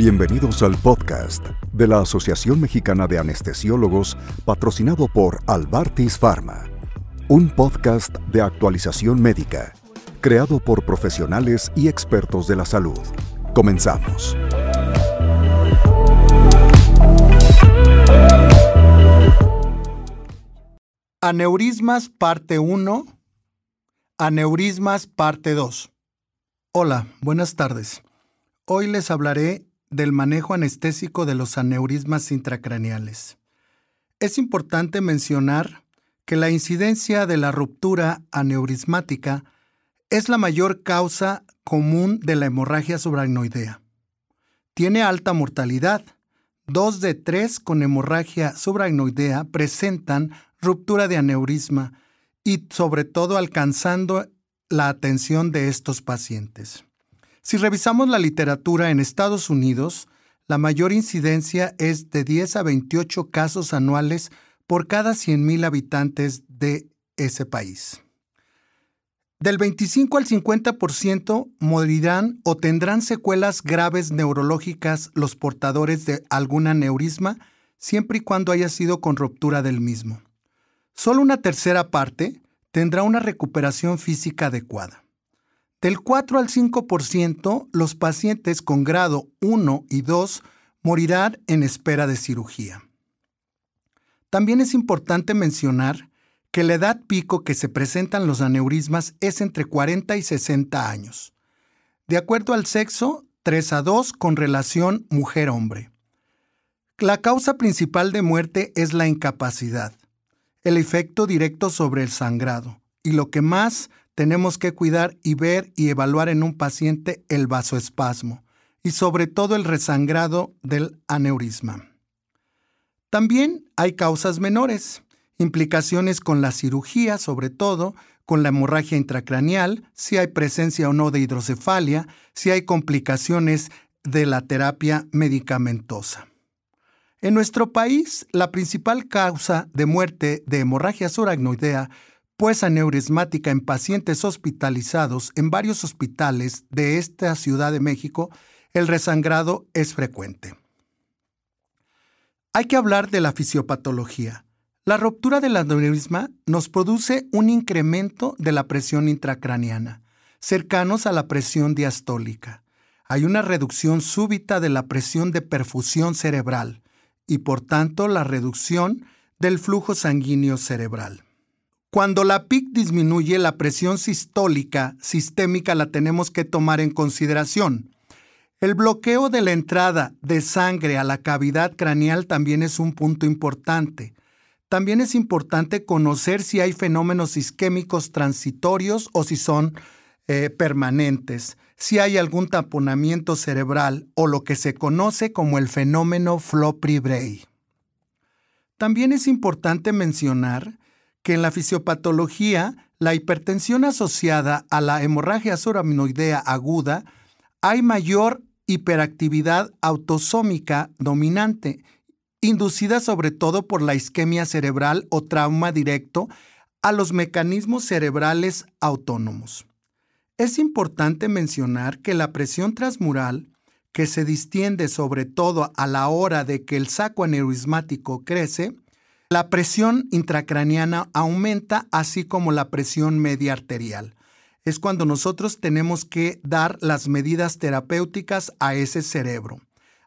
Bienvenidos al podcast de la Asociación Mexicana de Anestesiólogos patrocinado por Albartis Pharma, un podcast de actualización médica creado por profesionales y expertos de la salud. Comenzamos. Aneurismas parte 1, Aneurismas parte 2. Hola, buenas tardes. Hoy les hablaré del manejo anestésico de los aneurismas intracraneales. Es importante mencionar que la incidencia de la ruptura aneurismática es la mayor causa común de la hemorragia subaracnoidea. Tiene alta mortalidad. Dos de tres con hemorragia subaracnoidea presentan ruptura de aneurisma y sobre todo alcanzando la atención de estos pacientes. Si revisamos la literatura en Estados Unidos, la mayor incidencia es de 10 a 28 casos anuales por cada 100.000 habitantes de ese país. Del 25 al 50% morirán o tendrán secuelas graves neurológicas los portadores de algún aneurisma, siempre y cuando haya sido con ruptura del mismo. Solo una tercera parte tendrá una recuperación física adecuada. Del 4 al 5%, los pacientes con grado 1 y 2 morirán en espera de cirugía. También es importante mencionar que la edad pico que se presentan los aneurismas es entre 40 y 60 años. De acuerdo al sexo, 3 a 2 con relación mujer-hombre. La causa principal de muerte es la incapacidad, el efecto directo sobre el sangrado y lo que más tenemos que cuidar y ver y evaluar en un paciente el vasoespasmo y sobre todo el resangrado del aneurisma. También hay causas menores, implicaciones con la cirugía, sobre todo con la hemorragia intracraneal, si hay presencia o no de hidrocefalia, si hay complicaciones de la terapia medicamentosa. En nuestro país, la principal causa de muerte de hemorragia suragnoidea pues aneurismática en pacientes hospitalizados en varios hospitales de esta Ciudad de México, el resangrado es frecuente. Hay que hablar de la fisiopatología. La ruptura del aneurisma nos produce un incremento de la presión intracraniana, cercanos a la presión diastólica. Hay una reducción súbita de la presión de perfusión cerebral y por tanto la reducción del flujo sanguíneo cerebral. Cuando la PIC disminuye, la presión sistólica sistémica la tenemos que tomar en consideración. El bloqueo de la entrada de sangre a la cavidad craneal también es un punto importante. También es importante conocer si hay fenómenos isquémicos transitorios o si son eh, permanentes, si hay algún taponamiento cerebral o lo que se conoce como el fenómeno Flopri-Bray. También es importante mencionar que en la fisiopatología, la hipertensión asociada a la hemorragia suraminoidea aguda, hay mayor hiperactividad autosómica dominante, inducida sobre todo por la isquemia cerebral o trauma directo a los mecanismos cerebrales autónomos. Es importante mencionar que la presión transmural, que se distiende sobre todo a la hora de que el saco aneurismático crece, la presión intracraniana aumenta así como la presión media arterial. Es cuando nosotros tenemos que dar las medidas terapéuticas a ese cerebro.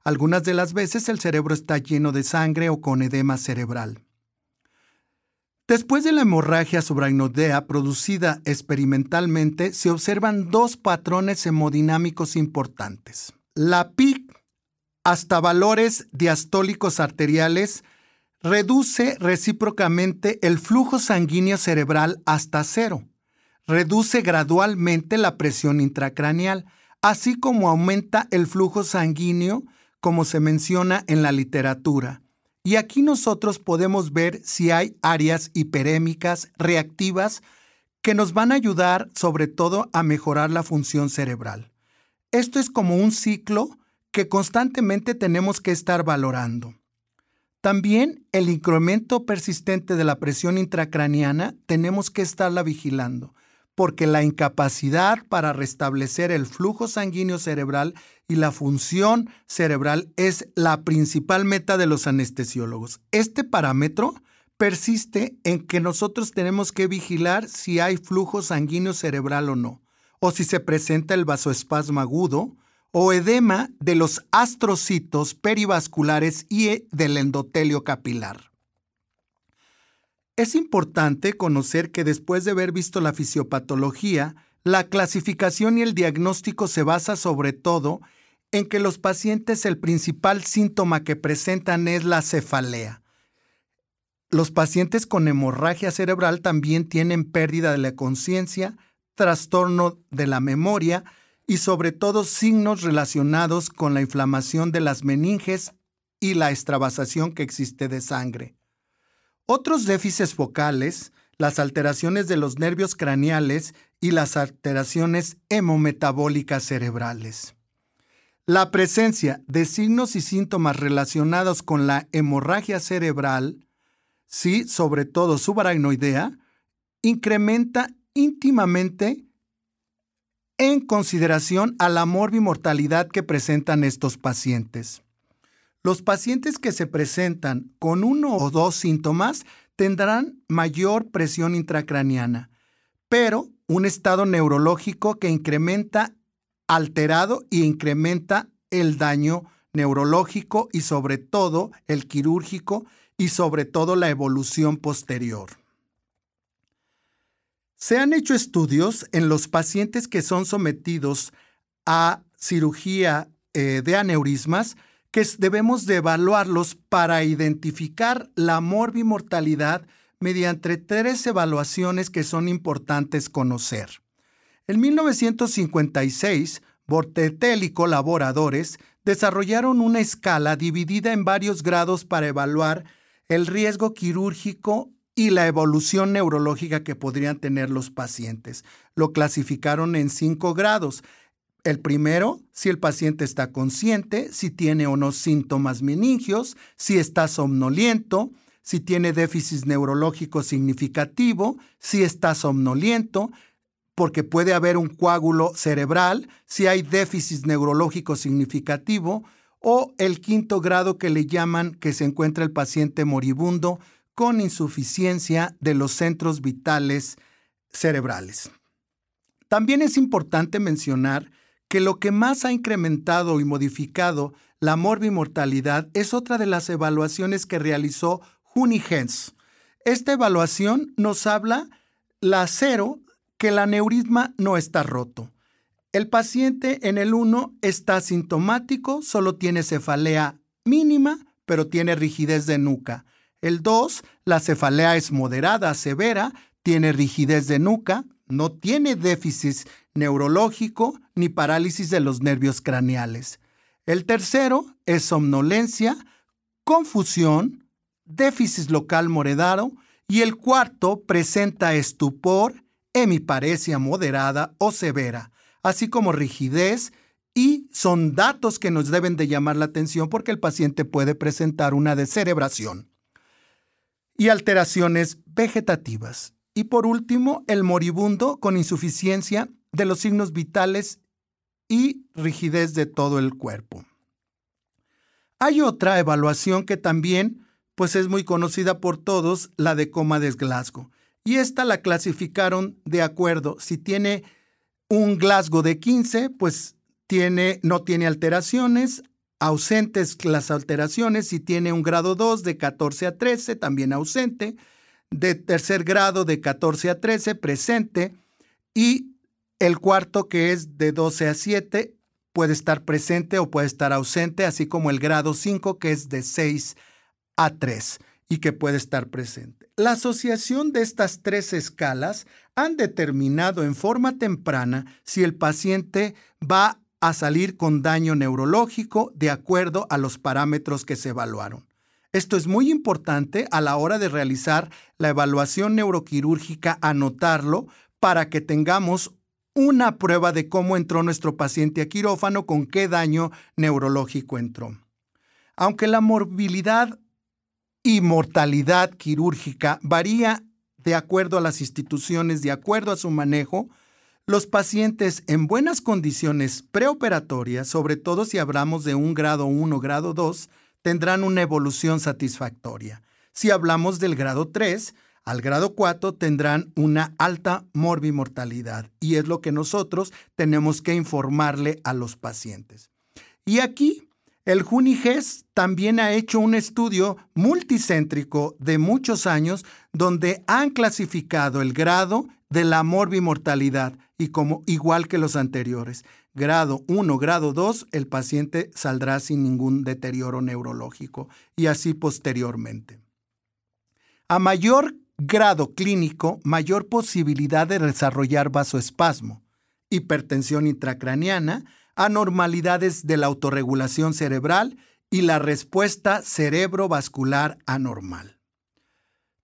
Algunas de las veces el cerebro está lleno de sangre o con edema cerebral. Después de la hemorragia subaracnoidea producida experimentalmente, se observan dos patrones hemodinámicos importantes. La PIC hasta valores diastólicos arteriales reduce recíprocamente el flujo sanguíneo cerebral hasta cero. Reduce gradualmente la presión intracraneal, así como aumenta el flujo sanguíneo, como se menciona en la literatura. Y aquí nosotros podemos ver si hay áreas hiperémicas reactivas que nos van a ayudar sobre todo a mejorar la función cerebral. Esto es como un ciclo que constantemente tenemos que estar valorando. También el incremento persistente de la presión intracraniana tenemos que estarla vigilando, porque la incapacidad para restablecer el flujo sanguíneo cerebral y la función cerebral es la principal meta de los anestesiólogos. Este parámetro persiste en que nosotros tenemos que vigilar si hay flujo sanguíneo cerebral o no, o si se presenta el vasoespasmo agudo o edema de los astrocitos perivasculares y del endotelio capilar. Es importante conocer que después de haber visto la fisiopatología, la clasificación y el diagnóstico se basa sobre todo en que los pacientes el principal síntoma que presentan es la cefalea. Los pacientes con hemorragia cerebral también tienen pérdida de la conciencia, trastorno de la memoria y sobre todo signos relacionados con la inflamación de las meninges y la extravasación que existe de sangre. Otros déficits focales, las alteraciones de los nervios craneales y las alteraciones hemometabólicas cerebrales. La presencia de signos y síntomas relacionados con la hemorragia cerebral sí, sobre todo subaracnoidea, incrementa íntimamente en consideración a la morbimortalidad que presentan estos pacientes. Los pacientes que se presentan con uno o dos síntomas tendrán mayor presión intracraniana, pero un estado neurológico que incrementa alterado y incrementa el daño neurológico y sobre todo el quirúrgico y sobre todo la evolución posterior. Se han hecho estudios en los pacientes que son sometidos a cirugía eh, de aneurismas que debemos de evaluarlos para identificar la morbimortalidad mediante tres evaluaciones que son importantes conocer. En 1956, Bortetel y colaboradores desarrollaron una escala dividida en varios grados para evaluar el riesgo quirúrgico y la evolución neurológica que podrían tener los pacientes. Lo clasificaron en cinco grados. El primero, si el paciente está consciente, si tiene o no síntomas meningios, si está somnoliento, si tiene déficit neurológico significativo, si está somnoliento, porque puede haber un coágulo cerebral, si hay déficit neurológico significativo, o el quinto grado que le llaman que se encuentra el paciente moribundo con insuficiencia de los centros vitales cerebrales. También es importante mencionar que lo que más ha incrementado y modificado la morbimortalidad es otra de las evaluaciones que realizó Hens. Esta evaluación nos habla la cero que el aneurisma no está roto. El paciente en el 1 está sintomático, solo tiene cefalea mínima, pero tiene rigidez de nuca. El 2, la cefalea es moderada, severa, tiene rigidez de nuca, no tiene déficit neurológico ni parálisis de los nervios craneales. El tercero es somnolencia, confusión, déficit local moredado y el cuarto presenta estupor, hemiparesia moderada o severa así como rigidez, y son datos que nos deben de llamar la atención porque el paciente puede presentar una descerebración. Y alteraciones vegetativas. Y por último, el moribundo con insuficiencia de los signos vitales y rigidez de todo el cuerpo. Hay otra evaluación que también pues es muy conocida por todos, la de coma de Glasgow. Y esta la clasificaron de acuerdo si tiene un Glasgow de 15, pues tiene, no tiene alteraciones, ausentes las alteraciones, si tiene un grado 2 de 14 a 13, también ausente, de tercer grado de 14 a 13, presente, y el cuarto que es de 12 a 7 puede estar presente o puede estar ausente, así como el grado 5 que es de 6 a 3 y que puede estar presente. La asociación de estas tres escalas han determinado en forma temprana si el paciente va a salir con daño neurológico de acuerdo a los parámetros que se evaluaron. Esto es muy importante a la hora de realizar la evaluación neuroquirúrgica, anotarlo para que tengamos una prueba de cómo entró nuestro paciente a quirófano, con qué daño neurológico entró. Aunque la morbilidad y mortalidad quirúrgica varía de acuerdo a las instituciones, de acuerdo a su manejo, los pacientes en buenas condiciones preoperatorias, sobre todo si hablamos de un grado 1, grado 2, tendrán una evolución satisfactoria. Si hablamos del grado 3, al grado 4 tendrán una alta morbimortalidad y es lo que nosotros tenemos que informarle a los pacientes. Y aquí el JUNIGES también ha hecho un estudio multicéntrico de muchos años donde han clasificado el grado de la morbimortalidad y como igual que los anteriores. Grado 1, grado 2, el paciente saldrá sin ningún deterioro neurológico y así posteriormente. A mayor grado clínico, mayor posibilidad de desarrollar vasoespasmo, hipertensión intracraniana, anormalidades de la autorregulación cerebral y la respuesta cerebrovascular anormal.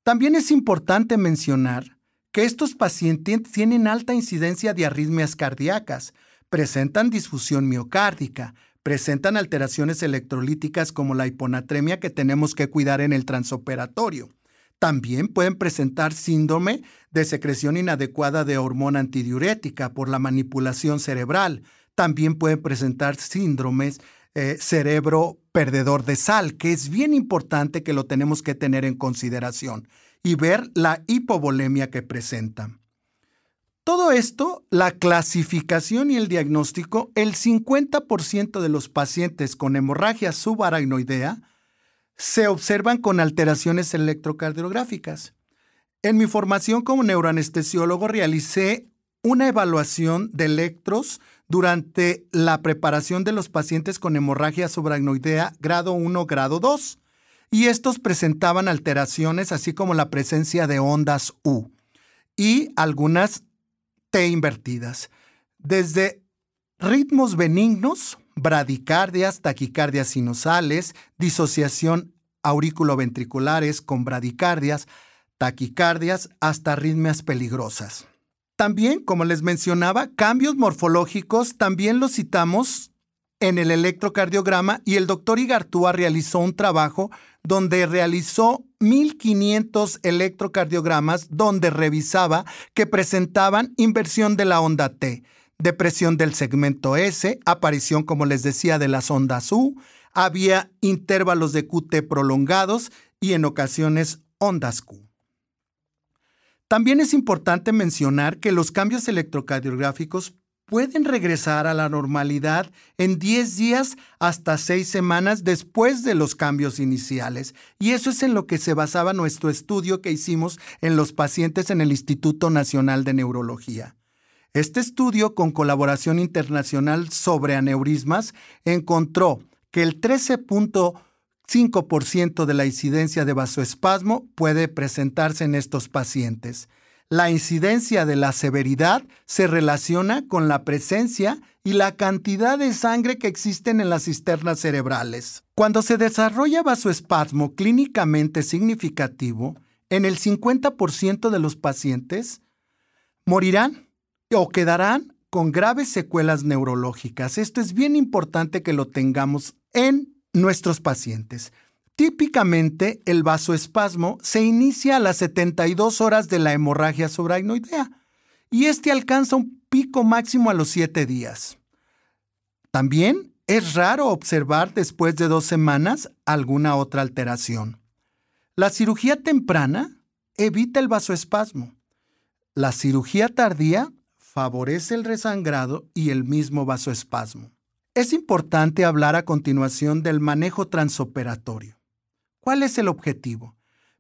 También es importante mencionar que estos pacientes tienen alta incidencia de arritmias cardíacas, presentan disfusión miocárdica, presentan alteraciones electrolíticas como la hiponatremia que tenemos que cuidar en el transoperatorio. También pueden presentar síndrome de secreción inadecuada de hormona antidiurética por la manipulación cerebral, también pueden presentar síndromes eh, cerebro perdedor de sal, que es bien importante que lo tenemos que tener en consideración y ver la hipovolemia que presentan. Todo esto, la clasificación y el diagnóstico, el 50% de los pacientes con hemorragia subaracnoidea se observan con alteraciones electrocardiográficas. En mi formación como neuroanestesiólogo realicé una evaluación de electros durante la preparación de los pacientes con hemorragia subaracnoidea grado 1, grado 2, y estos presentaban alteraciones así como la presencia de ondas U y algunas T invertidas, desde ritmos benignos, bradicardias, taquicardias sinusales, disociación auriculoventriculares con bradicardias, taquicardias, hasta arritmias peligrosas. También, como les mencionaba, cambios morfológicos también los citamos en el electrocardiograma y el doctor Igartúa realizó un trabajo donde realizó 1500 electrocardiogramas donde revisaba que presentaban inversión de la onda T, depresión del segmento S, aparición, como les decía, de las ondas U, había intervalos de QT prolongados y en ocasiones ondas Q. También es importante mencionar que los cambios electrocardiográficos pueden regresar a la normalidad en 10 días hasta 6 semanas después de los cambios iniciales. Y eso es en lo que se basaba nuestro estudio que hicimos en los pacientes en el Instituto Nacional de Neurología. Este estudio, con colaboración internacional sobre aneurismas, encontró que el 13.5% de la incidencia de vasoespasmo puede presentarse en estos pacientes la incidencia de la severidad se relaciona con la presencia y la cantidad de sangre que existen en las cisternas cerebrales. Cuando se desarrolla vasoespasmo clínicamente significativo, en el 50% de los pacientes morirán o quedarán con graves secuelas neurológicas. Esto es bien importante que lo tengamos en nuestros pacientes. Típicamente, el vasoespasmo se inicia a las 72 horas de la hemorragia subaracnoidea y este alcanza un pico máximo a los 7 días. También es raro observar después de dos semanas alguna otra alteración. La cirugía temprana evita el vasoespasmo. La cirugía tardía favorece el resangrado y el mismo vasoespasmo. Es importante hablar a continuación del manejo transoperatorio. ¿Cuál es el objetivo?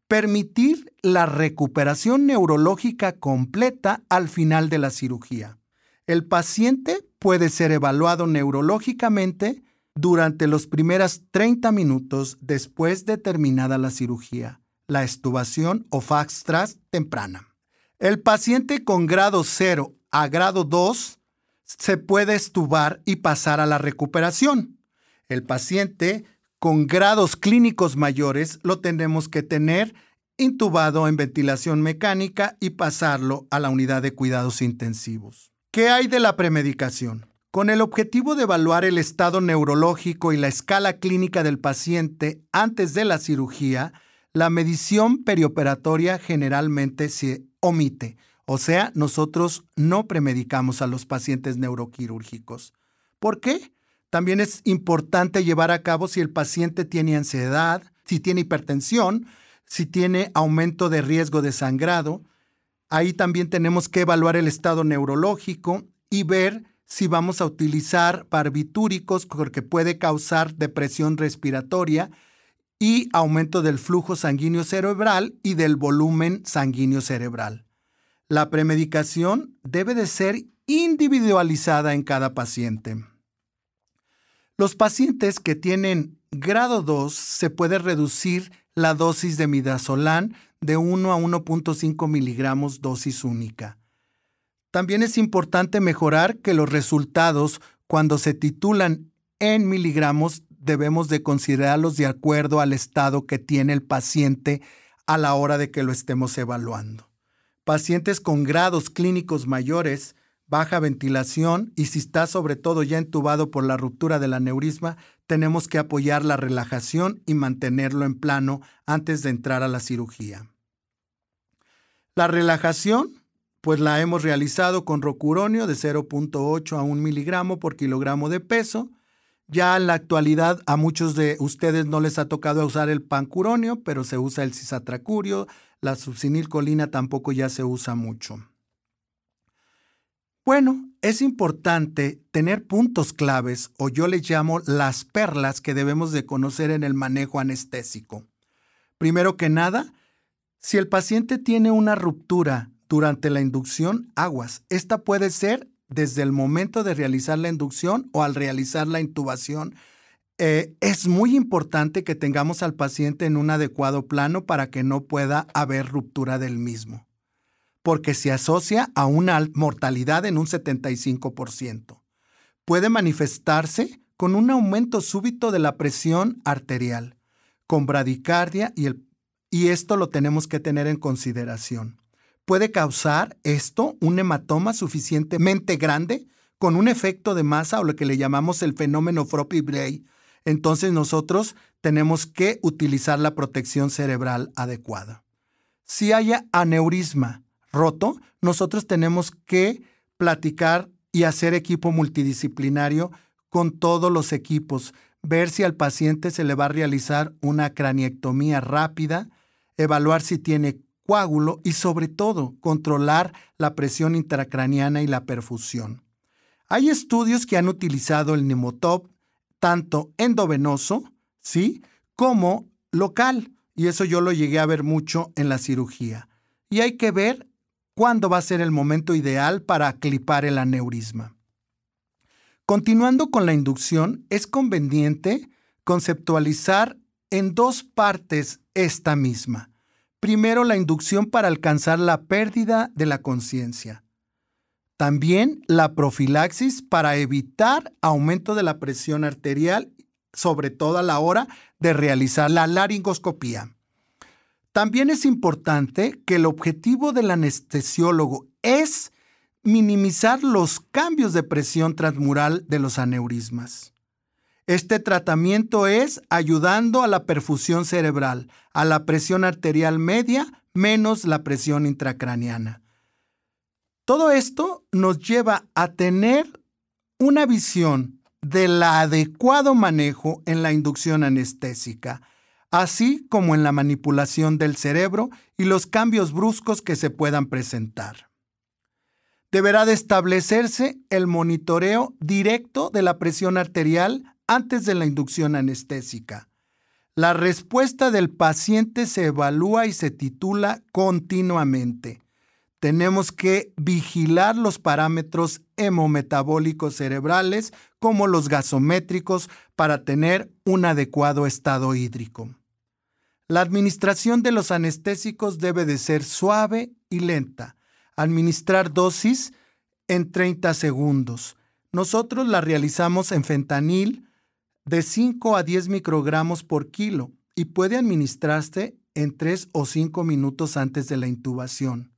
Permitir la recuperación neurológica completa al final de la cirugía. El paciente puede ser evaluado neurológicamente durante los primeros 30 minutos después de terminada la cirugía, la estubación o FAXTRAS temprana. El paciente con grado 0 a grado 2 se puede estubar y pasar a la recuperación. El paciente con grados clínicos mayores lo tenemos que tener intubado en ventilación mecánica y pasarlo a la unidad de cuidados intensivos. ¿Qué hay de la premedicación? Con el objetivo de evaluar el estado neurológico y la escala clínica del paciente antes de la cirugía, la medición perioperatoria generalmente se omite, o sea, nosotros no premedicamos a los pacientes neuroquirúrgicos. ¿Por qué? También es importante llevar a cabo si el paciente tiene ansiedad, si tiene hipertensión, si tiene aumento de riesgo de sangrado. Ahí también tenemos que evaluar el estado neurológico y ver si vamos a utilizar barbitúricos porque puede causar depresión respiratoria y aumento del flujo sanguíneo cerebral y del volumen sanguíneo cerebral. La premedicación debe de ser individualizada en cada paciente. Los pacientes que tienen grado 2 se puede reducir la dosis de midazolam de 1 a 1.5 miligramos dosis única. También es importante mejorar que los resultados, cuando se titulan en miligramos, debemos de considerarlos de acuerdo al estado que tiene el paciente a la hora de que lo estemos evaluando. Pacientes con grados clínicos mayores, baja ventilación y si está sobre todo ya entubado por la ruptura del aneurisma, tenemos que apoyar la relajación y mantenerlo en plano antes de entrar a la cirugía. La relajación, pues la hemos realizado con rocuronio de 0.8 a 1 miligramo por kilogramo de peso, ya en la actualidad a muchos de ustedes no les ha tocado usar el pancuronio, pero se usa el cisatracurio, la subcinilcolina tampoco ya se usa mucho. Bueno, es importante tener puntos claves o yo les llamo las perlas que debemos de conocer en el manejo anestésico. Primero que nada, si el paciente tiene una ruptura durante la inducción, aguas. Esta puede ser desde el momento de realizar la inducción o al realizar la intubación, eh, es muy importante que tengamos al paciente en un adecuado plano para que no pueda haber ruptura del mismo, porque se asocia a una mortalidad en un 75%. Puede manifestarse con un aumento súbito de la presión arterial, con bradicardia y, y esto lo tenemos que tener en consideración puede causar esto un hematoma suficientemente grande con un efecto de masa o lo que le llamamos el fenómeno Froppy-Bray. Entonces nosotros tenemos que utilizar la protección cerebral adecuada. Si haya aneurisma roto, nosotros tenemos que platicar y hacer equipo multidisciplinario con todos los equipos, ver si al paciente se le va a realizar una craniectomía rápida, evaluar si tiene coágulo y sobre todo controlar la presión intracraniana y la perfusión. Hay estudios que han utilizado el Nemotop tanto endovenoso, ¿sí? como local, y eso yo lo llegué a ver mucho en la cirugía. Y hay que ver cuándo va a ser el momento ideal para clipar el aneurisma. Continuando con la inducción, es conveniente conceptualizar en dos partes esta misma. Primero, la inducción para alcanzar la pérdida de la conciencia. También la profilaxis para evitar aumento de la presión arterial, sobre todo a la hora de realizar la laringoscopía. También es importante que el objetivo del anestesiólogo es minimizar los cambios de presión transmural de los aneurismas. Este tratamiento es ayudando a la perfusión cerebral, a la presión arterial media menos la presión intracraniana. Todo esto nos lleva a tener una visión del adecuado manejo en la inducción anestésica, así como en la manipulación del cerebro y los cambios bruscos que se puedan presentar. Deberá de establecerse el monitoreo directo de la presión arterial antes de la inducción anestésica. La respuesta del paciente se evalúa y se titula continuamente. Tenemos que vigilar los parámetros hemometabólicos cerebrales como los gasométricos para tener un adecuado estado hídrico. La administración de los anestésicos debe de ser suave y lenta. Administrar dosis en 30 segundos. Nosotros la realizamos en fentanil, de 5 a 10 microgramos por kilo y puede administrarse en 3 o 5 minutos antes de la intubación.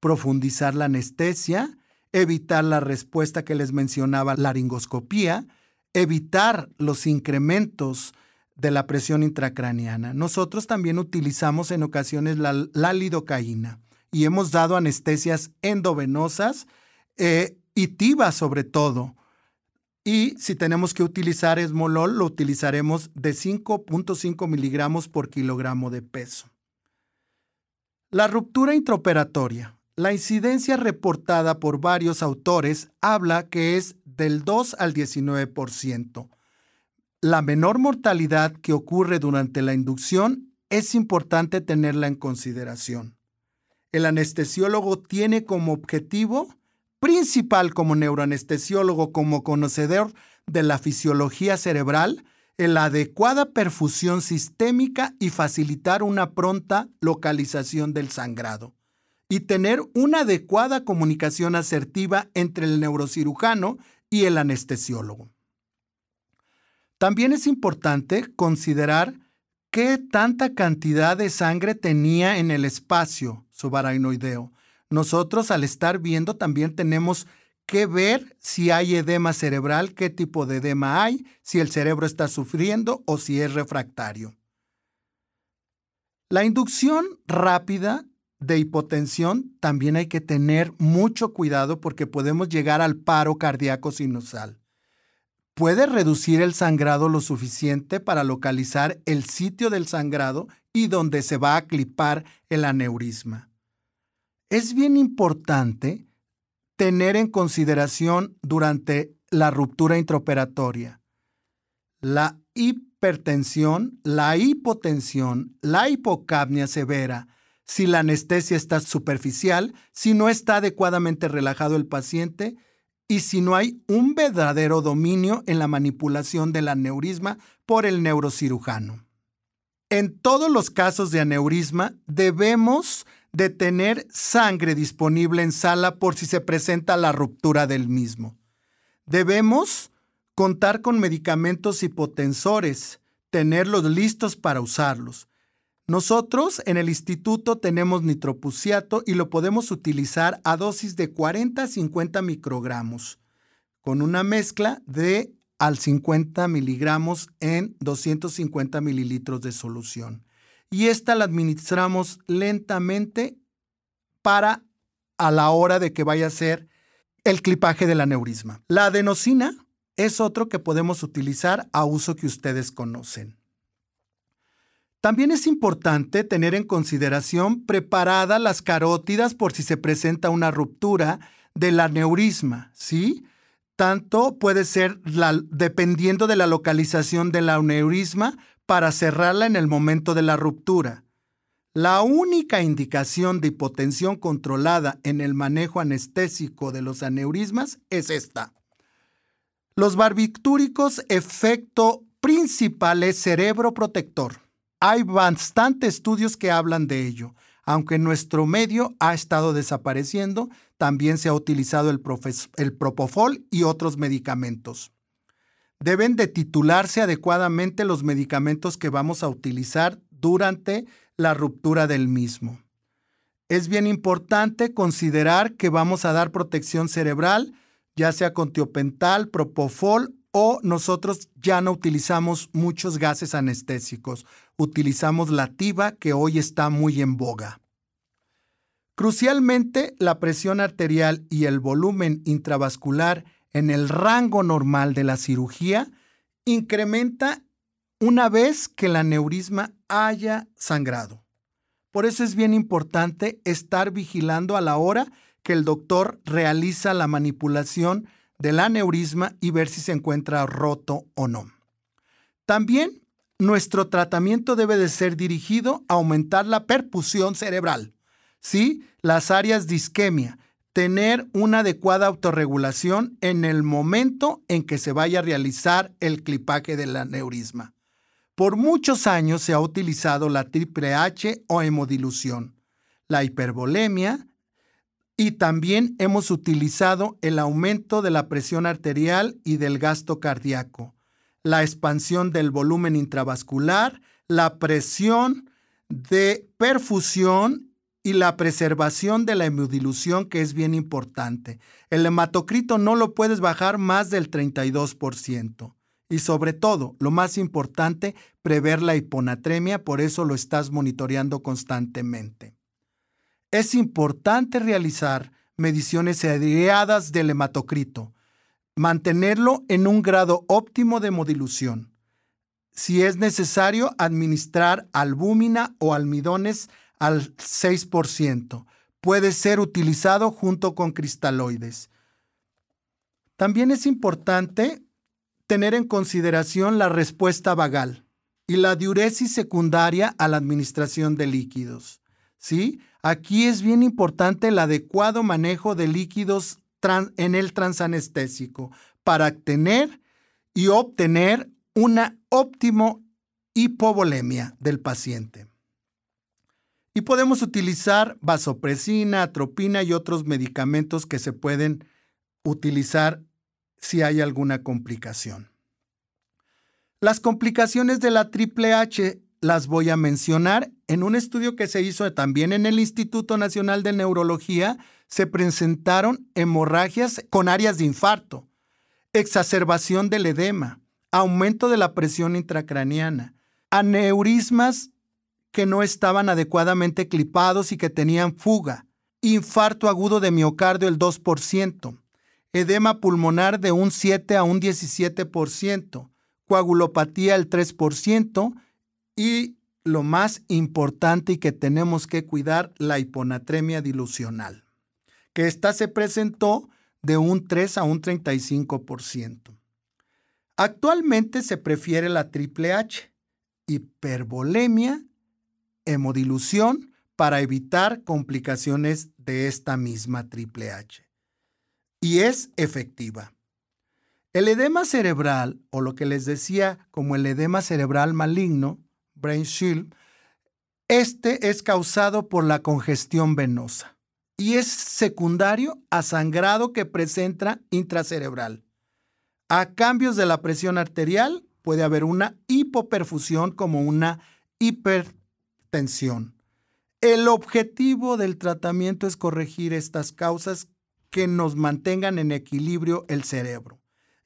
Profundizar la anestesia, evitar la respuesta que les mencionaba laringoscopía, evitar los incrementos de la presión intracraniana. Nosotros también utilizamos en ocasiones la, lidocaína y hemos dado anestesias endovenosas eh, y tibas sobre todo. Y si tenemos que utilizar esmolol, lo utilizaremos de 5.5 miligramos por kilogramo de peso. La ruptura intraoperatoria. La incidencia reportada por varios autores habla que es del 2 al 19%. La menor mortalidad que ocurre durante la inducción es importante tenerla en consideración. El anestesiólogo tiene como objetivo principal como neuroanestesiólogo, como conocedor de la fisiología cerebral, la adecuada perfusión sistémica y facilitar una pronta localización del sangrado y tener una adecuada comunicación asertiva entre el neurocirujano y el anestesiólogo. También es importante considerar qué tanta cantidad de sangre tenía en el espacio subarachnoideo. Nosotros al estar viendo también tenemos que ver si hay edema cerebral, qué tipo de edema hay, si el cerebro está sufriendo o si es refractario. La inducción rápida de hipotensión también hay que tener mucho cuidado porque podemos llegar al paro cardíaco sinusal. Puede reducir el sangrado lo suficiente para localizar el sitio del sangrado y donde se va a clipar el aneurisma. Es bien importante tener en consideración durante la ruptura intraoperatoria la hipertensión, la hipotensión, la hipocapnia severa, si la anestesia está superficial, si no está adecuadamente relajado el paciente y si no hay un verdadero dominio en la manipulación del aneurisma por el neurocirujano. En todos los casos de aneurisma debemos de tener sangre disponible en sala por si se presenta la ruptura del mismo. Debemos contar con medicamentos hipotensores, tenerlos listos para usarlos. Nosotros en el instituto tenemos nitropuciato y lo podemos utilizar a dosis de 40 a 50 microgramos, con una mezcla de al 50 miligramos en 250 mililitros de solución. Y esta la administramos lentamente para a la hora de que vaya a ser el clipaje del aneurisma. La adenosina es otro que podemos utilizar a uso que ustedes conocen. También es importante tener en consideración preparadas las carótidas por si se presenta una ruptura del aneurisma, ¿sí? Tanto puede ser dependiendo de la localización del aneurisma para cerrarla en el momento de la ruptura. La única indicación de hipotensión controlada en el manejo anestésico de los aneurismas es esta. Los barbitúricos efecto principal es cerebro protector. Hay bastantes estudios que hablan de ello. Aunque nuestro medio ha estado desapareciendo, también se ha utilizado el, el propofol y otros medicamentos. Deben de titularse adecuadamente los medicamentos que vamos a utilizar durante la ruptura del mismo. Es bien importante considerar que vamos a dar protección cerebral, ya sea con tiopental, propofol o nosotros ya no utilizamos muchos gases anestésicos, utilizamos la tiba que hoy está muy en boga. Crucialmente, la presión arterial y el volumen intravascular en el rango normal de la cirugía incrementa una vez que el aneurisma haya sangrado. Por eso es bien importante estar vigilando a la hora que el doctor realiza la manipulación del aneurisma y ver si se encuentra roto o no. También nuestro tratamiento debe de ser dirigido a aumentar la perfusión cerebral. ¿Sí? Las áreas de isquemia, tener una adecuada autorregulación en el momento en que se vaya a realizar el clipaje del aneurisma. Por muchos años se ha utilizado la triple H o hemodilución, la hipervolemia, y también hemos utilizado el aumento de la presión arterial y del gasto cardíaco, la expansión del volumen intravascular, la presión de perfusión y la preservación de la hemodilución, que es bien importante. El hematocrito no lo puedes bajar más del 32%. Y sobre todo, lo más importante, prever la hiponatremia, por eso lo estás monitoreando constantemente. Es importante realizar mediciones seriadas del hematocrito, mantenerlo en un grado óptimo de modilución. Si es necesario, administrar albúmina o almidones al 6%. Puede ser utilizado junto con cristaloides. También es importante tener en consideración la respuesta vagal y la diuresis secundaria a la administración de líquidos. ¿Sí? Aquí es bien importante el adecuado manejo de líquidos en el transanestésico para tener y obtener una óptima hipovolemia del paciente. Y podemos utilizar vasopresina, atropina y otros medicamentos que se pueden utilizar si hay alguna complicación. Las complicaciones de la triple H las voy a mencionar. En un estudio que se hizo también en el Instituto Nacional de Neurología, se presentaron hemorragias con áreas de infarto, exacerbación del edema, aumento de la presión intracraniana, aneurismas que no estaban adecuadamente clipados y que tenían fuga, infarto agudo de miocardio el 2%, edema pulmonar de un 7 a un 17%, coagulopatía el 3% y lo más importante y que tenemos que cuidar, la hiponatremia dilucional, que esta se presentó de un 3 a un 35%. Actualmente se prefiere la triple H, hipervolemia, hemodilución, para evitar complicaciones de esta misma triple H. Y es efectiva. El edema cerebral, o lo que les decía como el edema cerebral maligno, brain shield, este es causado por la congestión venosa y es secundario a sangrado que presenta intracerebral. A cambios de la presión arterial puede haber una hipoperfusión como una hipertensión. El objetivo del tratamiento es corregir estas causas que nos mantengan en equilibrio el cerebro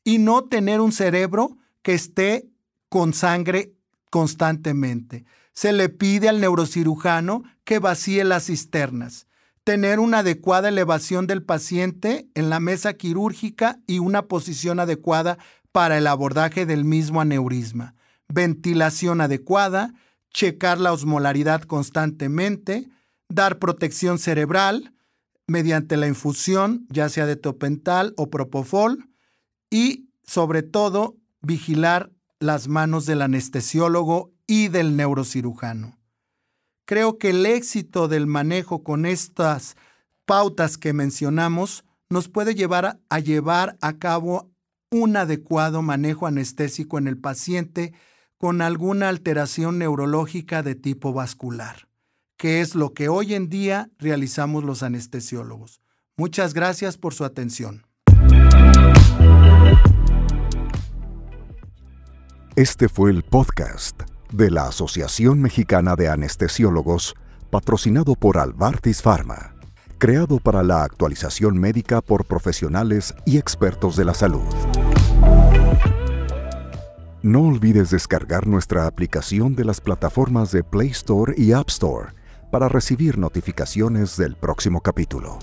y no tener un cerebro que esté con sangre constantemente. Se le pide al neurocirujano que vacíe las cisternas, tener una adecuada elevación del paciente en la mesa quirúrgica y una posición adecuada para el abordaje del mismo aneurisma, ventilación adecuada, checar la osmolaridad constantemente, dar protección cerebral mediante la infusión, ya sea de topental o propofol, y sobre todo vigilar las manos del anestesiólogo y del neurocirujano. Creo que el éxito del manejo con estas pautas que mencionamos nos puede llevar a, llevar a cabo un adecuado manejo anestésico en el paciente con alguna alteración neurológica de tipo vascular, que es lo que hoy en día realizamos los anestesiólogos. Muchas gracias por su atención. Este fue el podcast de la Asociación Mexicana de Anestesiólogos, patrocinado por Albartis Pharma, creado para la actualización médica por profesionales y expertos de la salud. No olvides descargar nuestra aplicación de las plataformas de Play Store y App Store para recibir notificaciones del próximo capítulo.